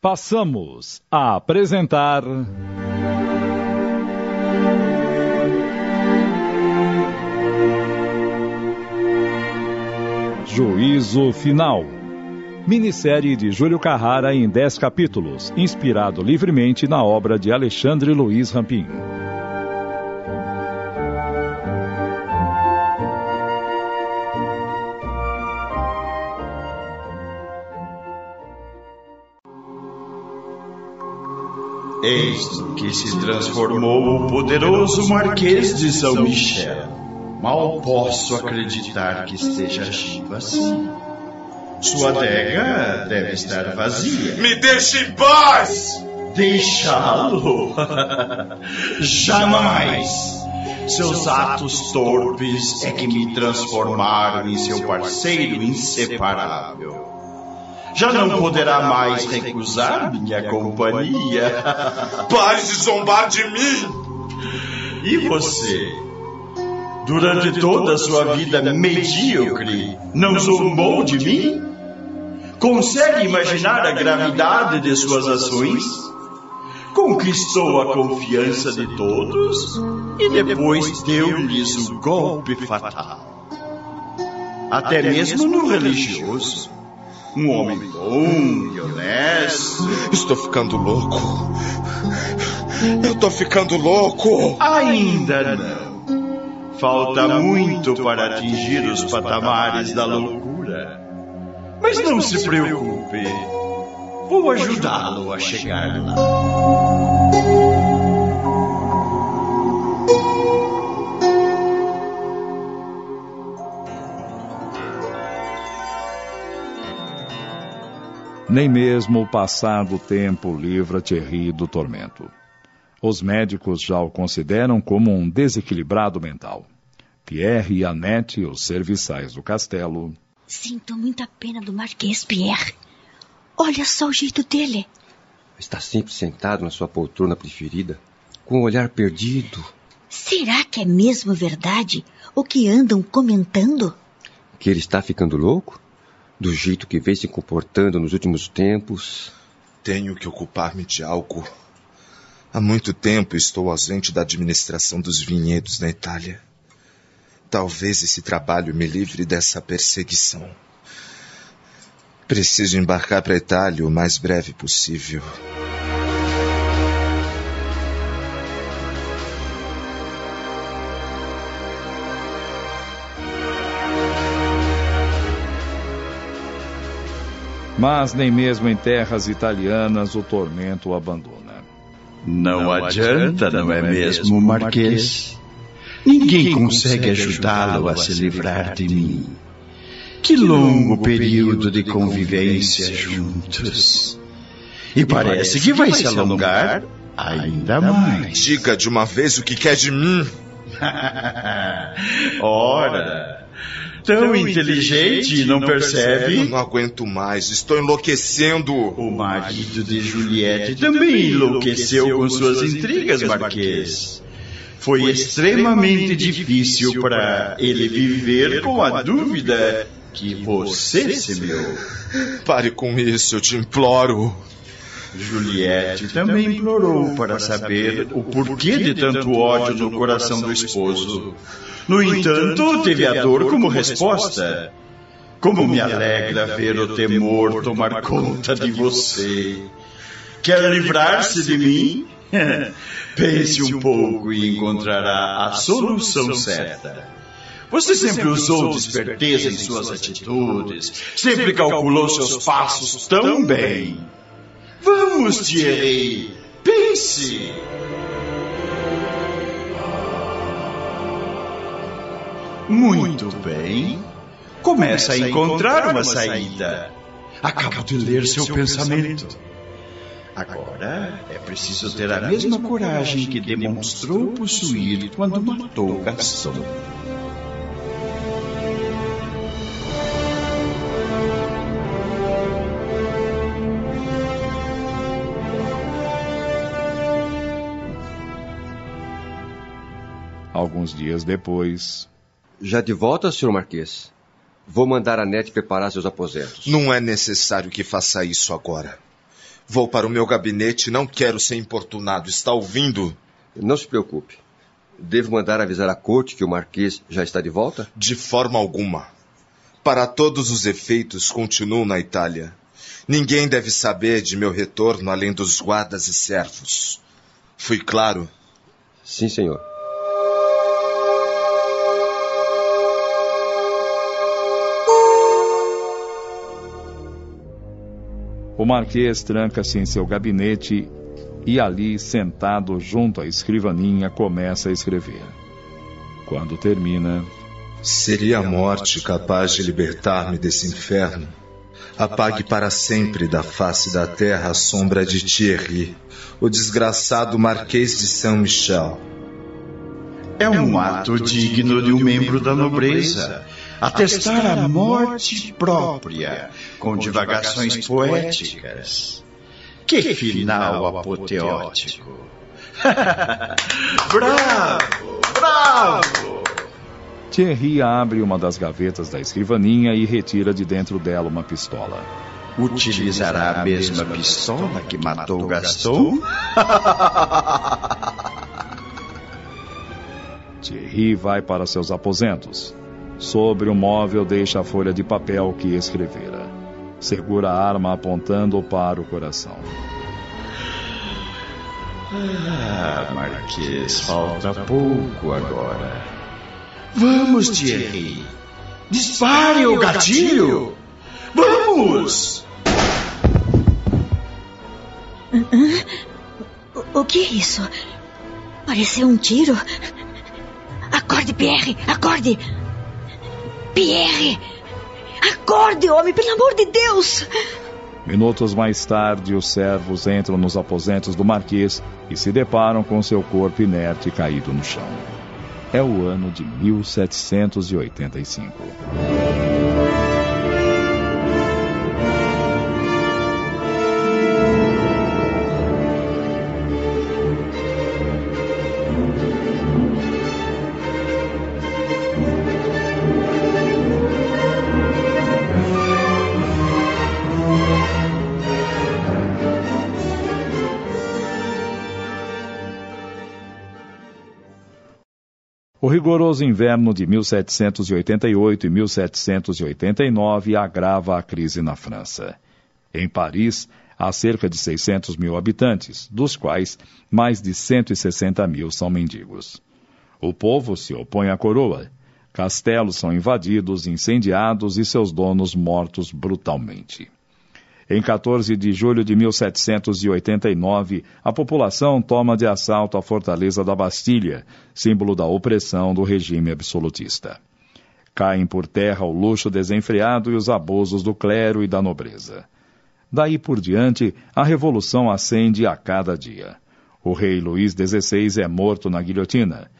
Passamos a apresentar. Juízo Final. Minissérie de Júlio Carrara em 10 capítulos, inspirado livremente na obra de Alexandre Luiz Rampin. Eis que se transformou o poderoso Marquês de São Michel. Mal posso acreditar que esteja agindo assim. Sua adega deve estar vazia. Me deixe em paz! Deixá-lo? Jamais! Seus atos torpes é que me transformaram em seu parceiro inseparável. Já não poderá mais recusar minha companhia. Pare de zombar de mim! E você? Durante toda a sua vida medíocre, não zombou de mim? Consegue imaginar a gravidade de suas ações? Conquistou a confiança de todos e depois deu-lhes o golpe fatal. Até mesmo no religioso. Um homem bom e honesto. Estou ficando louco. Eu tô ficando louco. Ainda não. Falta muito para atingir os patamares da loucura. Mas não se preocupe. Vou ajudá-lo a chegar lá. Nem mesmo o passado tempo livra Thierry do tormento. Os médicos já o consideram como um desequilibrado mental. Pierre e Annette, os serviçais do castelo. Sinto muita pena do Marquês, Pierre. Olha só o jeito dele. Está sempre sentado na sua poltrona preferida, com o olhar perdido. Será que é mesmo verdade o que andam comentando? Que ele está ficando louco? Do jeito que vem se comportando nos últimos tempos. Tenho que ocupar-me de algo. Há muito tempo estou ausente da administração dos vinhedos na Itália. Talvez esse trabalho me livre dessa perseguição. Preciso embarcar para a Itália o mais breve possível. Mas nem mesmo em terras italianas o tormento o abandona. Não adianta, não é mesmo, Marquês? Ninguém consegue ajudá-lo a se livrar de mim. Que longo período de convivência juntos. E parece que vai se alongar ainda mais. Diga de uma vez o que quer de mim. Ora, tão inteligente e não Eu percebe? não aguento mais, estou enlouquecendo. O marido de Juliette também enlouqueceu com suas intrigas, Marquês. Foi extremamente difícil para ele viver com a dúvida que você semeou. Pare com isso, eu te imploro. Juliette também implorou para saber o porquê de tanto ódio no coração do esposo. No entanto, teve a dor como resposta. Como me alegra ver o temor tomar conta de você. Quer livrar-se de mim? Pense um pouco e encontrará a solução certa. Você sempre usou desperteza em suas atitudes, sempre calculou seus passos tão bem. Vamos, Thierry, pense. Muito bem. Começa a encontrar uma saída. Acabo de ler seu pensamento. Agora é preciso ter a mesma coragem que demonstrou possuir quando matou Gaston. Alguns dias depois, Já de volta, senhor Marquês? Vou mandar a Nete preparar seus aposentos. Não é necessário que faça isso agora. Vou para o meu gabinete, não quero ser importunado. Está ouvindo? Não se preocupe. Devo mandar avisar a corte que o Marquês já está de volta? De forma alguma. Para todos os efeitos, continuo na Itália. Ninguém deve saber de meu retorno além dos guardas e servos. Fui claro? Sim, senhor. O Marquês tranca-se em seu gabinete e ali, sentado junto à escrivaninha, começa a escrever. Quando termina. Seria a morte capaz de libertar-me desse inferno? Apague para sempre da face da terra a sombra de Thierry, o desgraçado Marquês de Saint-Michel. É um ato digno de um membro da nobreza atestar a morte própria com divagações poéticas. Que final apoteótico! bravo! Bravo! Thierry abre uma das gavetas da escrivaninha e retira de dentro dela uma pistola. Utilizará a mesma pistola que matou Gaston? Thierry vai para seus aposentos. Sobre o móvel deixa a folha de papel que escrevera. Segura a arma apontando para o coração. Ah, Marquês, falta pouco agora. Vamos, Thierry. Dispare o gatilho. Vamos! O, o que é isso? Pareceu um tiro. Acorde, Pierre, acorde! Pierre! Acorde, homem, pelo amor de Deus! Minutos mais tarde, os servos entram nos aposentos do Marquês e se deparam com seu corpo inerte caído no chão. É o ano de 1785. O rigoroso inverno de 1788 e 1789 agrava a crise na França. Em Paris, há cerca de 600 mil habitantes, dos quais mais de 160 mil são mendigos. O povo se opõe à coroa. Castelos são invadidos, incendiados e seus donos mortos brutalmente. Em 14 de julho de 1789, a população toma de assalto a fortaleza da Bastilha, símbolo da opressão do regime absolutista. Caem por terra o luxo desenfreado e os abusos do clero e da nobreza. Daí por diante, a revolução acende a cada dia. O rei Luís XVI é morto na guilhotina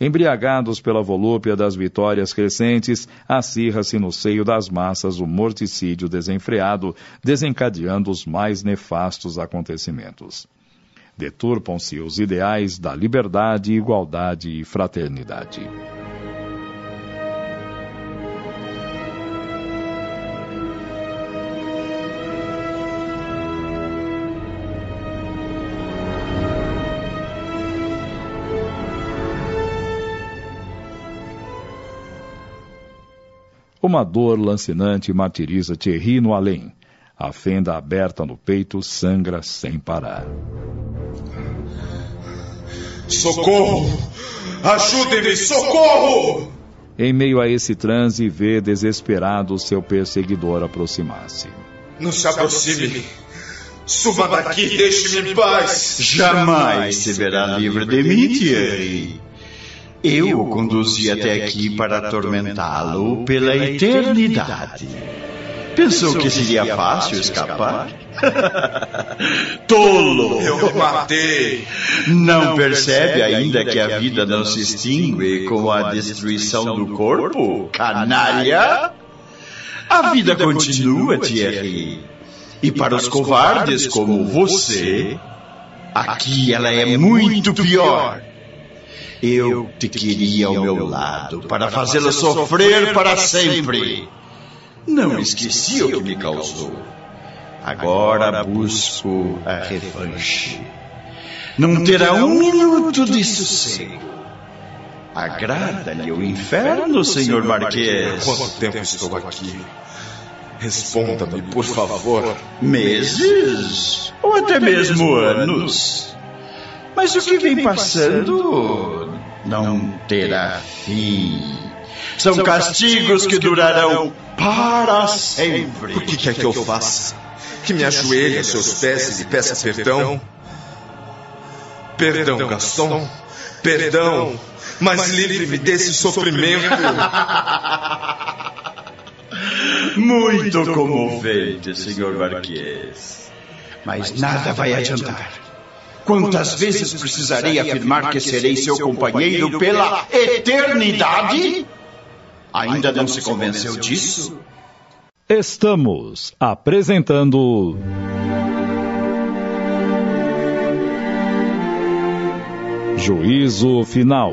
Embriagados pela volúpia das vitórias crescentes, acirra-se no seio das massas o morticídio desenfreado, desencadeando os mais nefastos acontecimentos. Deturpam-se os ideais da liberdade, igualdade e fraternidade. Uma dor lancinante martiriza Thierry no além. A fenda aberta no peito sangra sem parar. Socorro! Ajudem-me! Socorro! Em meio a esse transe, vê desesperado seu perseguidor aproximar-se. Não se aproxime! Suba daqui, deixe-me em paz! Jamais se verá livre de mim, Thierry. Eu o conduzi até aqui para atormentá-lo pela eternidade. Pensou que seria fácil escapar? Tolo! Eu matei! Não percebe ainda que a vida não se extingue com a destruição do corpo? Canalha! A vida continua, Thierry. E para os covardes como você, aqui ela é muito pior. Eu te queria ao meu lado para fazê-la sofrer para sempre. Não esqueci o que me causou. Agora busco a revanche. Não terá um minuto de sossego. Agrada-lhe o inferno, senhor Marquês? Quanto tempo estou aqui? Responda-me, por favor. Meses? Ou até mesmo anos? Mas o que vem passando não terá fim. São castigos que durarão para sempre. O que quer que eu faça? Que me ajoelhe aos seus pés e lhe peça perdão? Perdão, Gaston. Perdão. Mas livre-me desse sofrimento. Muito comovente, senhor Marquês. Mas nada vai adiantar. Quantas vezes precisarei afirmar que serei seu companheiro pela eternidade? Ainda não se convenceu disso? Estamos apresentando. Juízo Final.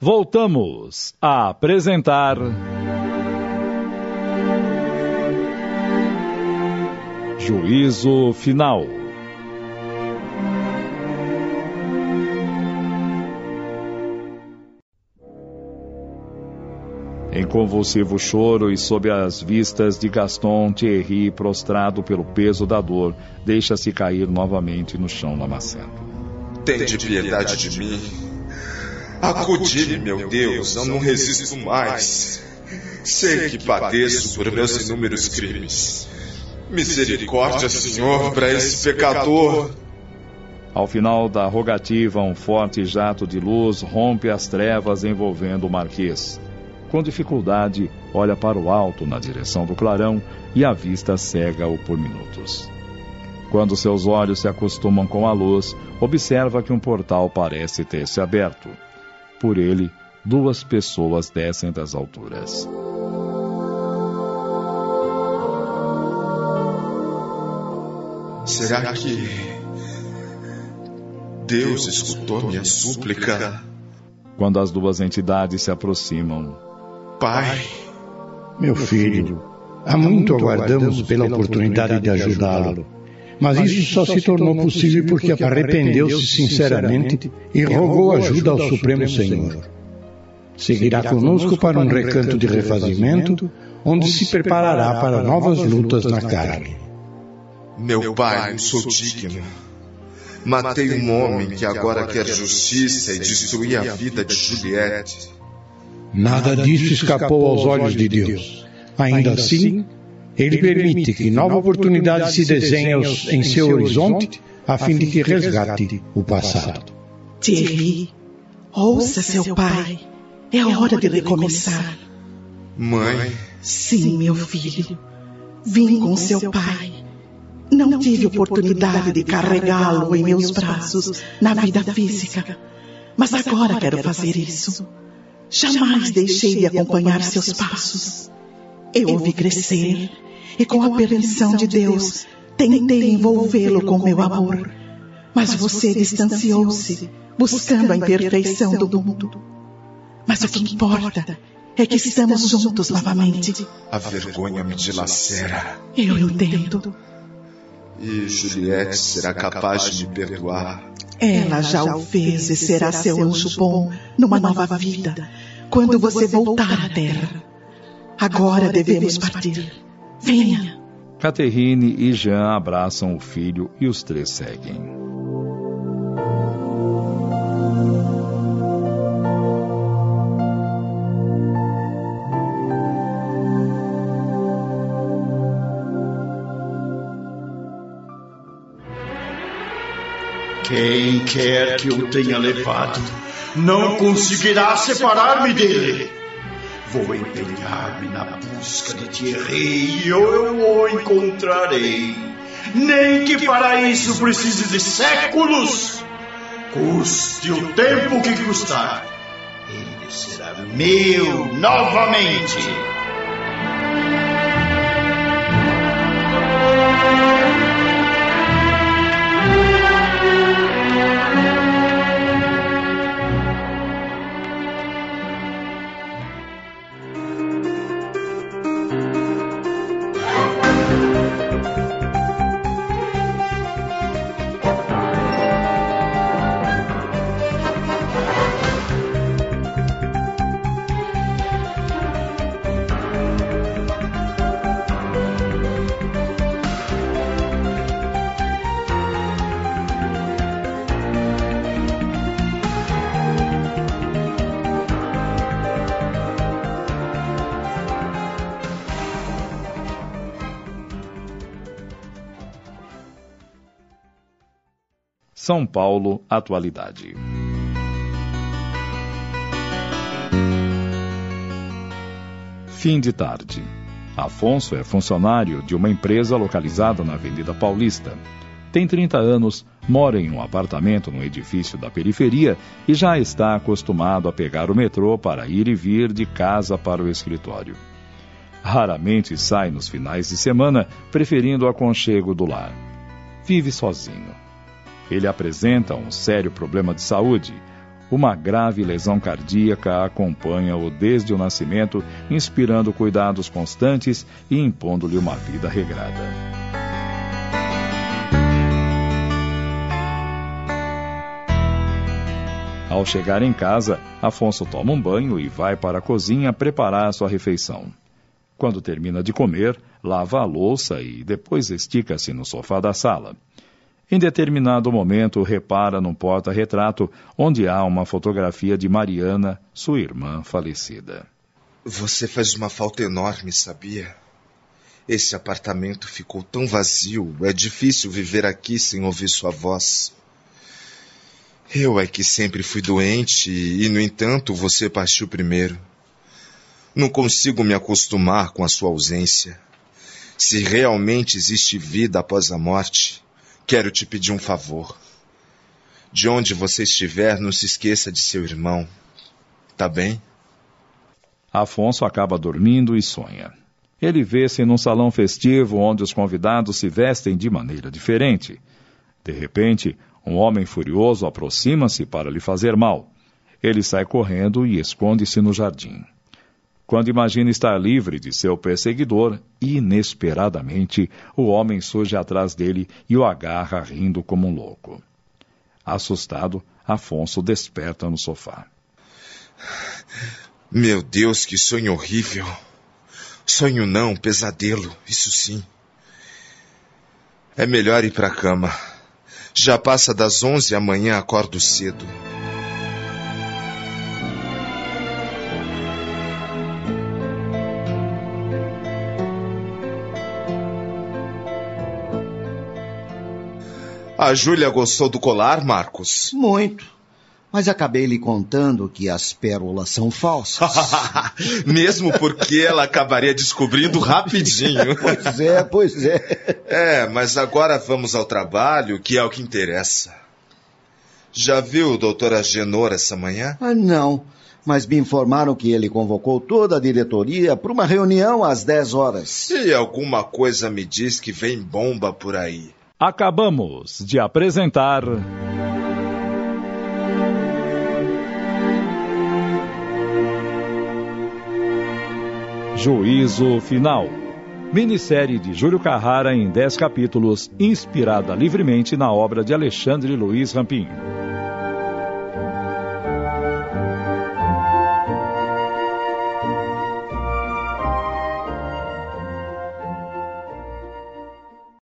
Voltamos a apresentar. Juízo Final. Em convulsivo choro e sob as vistas de Gaston, Thierry, prostrado pelo peso da dor, deixa-se cair novamente no chão lamacento. Tende piedade de mim. Acudi-me, meu Deus, eu não resisto mais. Sei que padeço por meus inúmeros crimes. Misericórdia, Senhor, para esse pecador. Ao final da rogativa, um forte jato de luz rompe as trevas envolvendo o marquês. Com dificuldade, olha para o alto na direção do clarão e a vista cega-o por minutos. Quando seus olhos se acostumam com a luz, observa que um portal parece ter se aberto. Por ele, duas pessoas descem das alturas. Será que Deus escutou minha súplica? Quando as duas entidades se aproximam, Pai, Meu filho, há muito aguardamos pela oportunidade de ajudá-lo. Mas isso só se tornou possível porque arrependeu-se sinceramente e rogou ajuda ao Supremo Senhor. Seguirá conosco para um recanto de refazimento, onde se preparará para novas lutas na carne. Meu pai, não sou digno. Matei um homem que agora quer justiça e destruí a vida de Juliette. Nada disso escapou aos olhos de Deus. Ainda assim, Ele permite que nova oportunidade se desenhe em seu horizonte, a fim de que resgate o passado. Thierry, ouça seu pai. É hora de recomeçar. Mãe, Sim, meu filho. Vim com seu pai. Não tive oportunidade de carregá-lo em meus braços na vida física, mas agora quero fazer isso. Jamais deixei de acompanhar seus passos. Eu o vi crescer e, com a permissão de Deus, tentei envolvê-lo com meu amor. Mas você distanciou-se, buscando a imperfeição do mundo. Mas o que importa é que estamos juntos novamente. a vergonha me dilacera. Eu entendo. E Juliette será capaz de me perdoar. Ela já o fez e será seu anjo bom numa nova vida, quando você voltar à Terra. Agora devemos partir. Venha. Catherine e Jean abraçam o filho e os três seguem. Quem quer que eu tenha levado não conseguirá separar-me dele. Vou empenhar-me na busca de Thierry e eu o encontrarei. Nem que para isso precise de séculos. Custe o tempo que custar. Ele será meu novamente. São Paulo, Atualidade. Fim de tarde. Afonso é funcionário de uma empresa localizada na Avenida Paulista. Tem 30 anos, mora em um apartamento no edifício da periferia e já está acostumado a pegar o metrô para ir e vir de casa para o escritório. Raramente sai nos finais de semana, preferindo o aconchego do lar. Vive sozinho. Ele apresenta um sério problema de saúde uma grave lesão cardíaca acompanha-o desde o nascimento, inspirando cuidados constantes e impondo-lhe uma vida regrada. Ao chegar em casa, Afonso toma um banho e vai para a cozinha preparar sua refeição. Quando termina de comer, lava a louça e depois estica-se no sofá da sala. Em determinado momento, repara num porta-retrato onde há uma fotografia de Mariana, sua irmã falecida. Você faz uma falta enorme, sabia? Esse apartamento ficou tão vazio, é difícil viver aqui sem ouvir sua voz. Eu é que sempre fui doente e, no entanto, você partiu primeiro. Não consigo me acostumar com a sua ausência. Se realmente existe vida após a morte, Quero te pedir um favor. De onde você estiver, não se esqueça de seu irmão. Tá bem? Afonso acaba dormindo e sonha. Ele vê-se num salão festivo onde os convidados se vestem de maneira diferente. De repente, um homem furioso aproxima-se para lhe fazer mal. Ele sai correndo e esconde-se no jardim. Quando imagina estar livre de seu perseguidor, inesperadamente o homem surge atrás dele e o agarra rindo como um louco. Assustado, Afonso desperta no sofá. Meu Deus, que sonho horrível! Sonho não, pesadelo, isso sim. É melhor ir para a cama. Já passa das onze amanhã, acordo cedo. A Júlia gostou do colar, Marcos? Muito. Mas acabei lhe contando que as pérolas são falsas. Mesmo porque ela acabaria descobrindo rapidinho. pois é, pois é. É, mas agora vamos ao trabalho, que é o que interessa. Já viu o doutor Agenor essa manhã? Ah, não. Mas me informaram que ele convocou toda a diretoria para uma reunião às 10 horas. E alguma coisa me diz que vem bomba por aí. Acabamos de apresentar. Juízo Final. Minissérie de Júlio Carrara em 10 capítulos, inspirada livremente na obra de Alexandre Luiz Rampinho.